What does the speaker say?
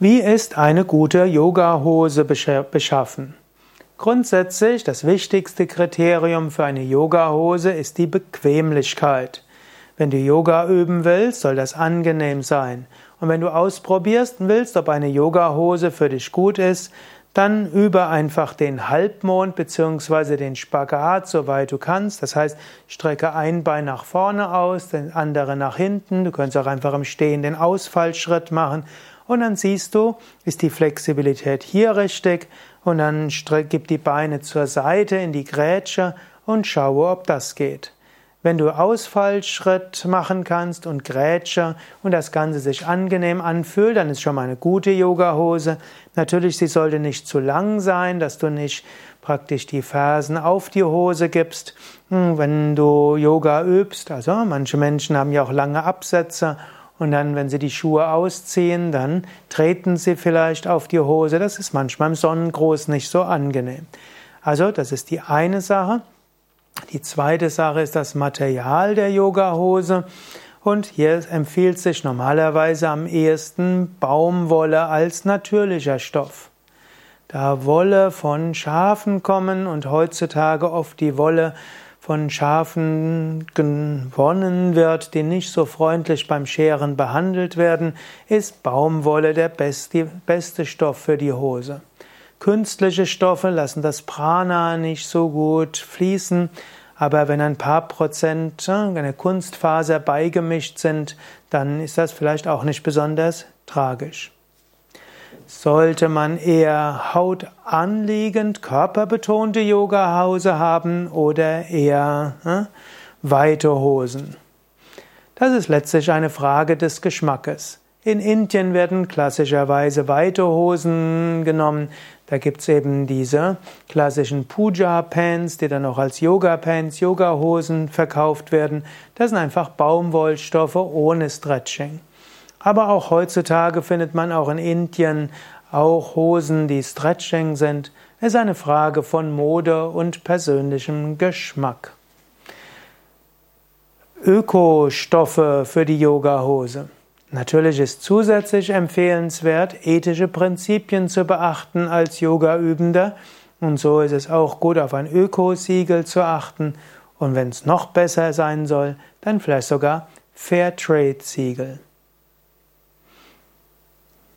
Wie ist eine gute Yogahose beschaffen? Grundsätzlich das wichtigste Kriterium für eine Yogahose ist die Bequemlichkeit. Wenn du Yoga üben willst, soll das angenehm sein. Und wenn du ausprobierst willst, ob eine Yogahose für dich gut ist, dann übe einfach den Halbmond bzw. den Spagat, soweit du kannst. Das heißt, strecke ein Bein nach vorne aus, den andere nach hinten. Du kannst auch einfach im Stehen den Ausfallschritt machen und dann siehst du, ist die Flexibilität hier richtig und dann gib die Beine zur Seite in die Grätsche und schaue, ob das geht. Wenn du Ausfallschritt machen kannst und Grätsche und das Ganze sich angenehm anfühlt, dann ist schon mal eine gute Yogahose. Natürlich, sie sollte nicht zu lang sein, dass du nicht praktisch die Fersen auf die Hose gibst. Hm, wenn du Yoga übst, also manche Menschen haben ja auch lange Absätze und dann, wenn sie die Schuhe ausziehen, dann treten sie vielleicht auf die Hose. Das ist manchmal im Sonnengruß nicht so angenehm. Also, das ist die eine Sache. Die zweite Sache ist das Material der Yogahose. Und hier empfiehlt sich normalerweise am ehesten Baumwolle als natürlicher Stoff. Da Wolle von Schafen kommen und heutzutage oft die Wolle von Schafen gewonnen wird, die nicht so freundlich beim Scheren behandelt werden, ist Baumwolle der beste, beste Stoff für die Hose. Künstliche Stoffe lassen das Prana nicht so gut fließen, aber wenn ein paar Prozent äh, einer Kunstfaser beigemischt sind, dann ist das vielleicht auch nicht besonders tragisch. Sollte man eher hautanliegend, körperbetonte Yoga-Hose haben oder eher äh, weite Hosen? Das ist letztlich eine Frage des Geschmackes. In Indien werden klassischerweise weite Hosen genommen. Da gibt's eben diese klassischen Puja-Pants, die dann auch als Yoga-Pants, Yoga-Hosen verkauft werden. Das sind einfach Baumwollstoffe ohne Stretching. Aber auch heutzutage findet man auch in Indien auch Hosen, die Stretching sind. Es ist eine Frage von Mode und persönlichem Geschmack. Ökostoffe für die Yoga-Hose. Natürlich ist zusätzlich empfehlenswert, ethische Prinzipien zu beachten als Yoga-Übender. Und so ist es auch gut, auf ein Ökosiegel zu achten. Und wenn es noch besser sein soll, dann vielleicht sogar Fairtrade-Siegel.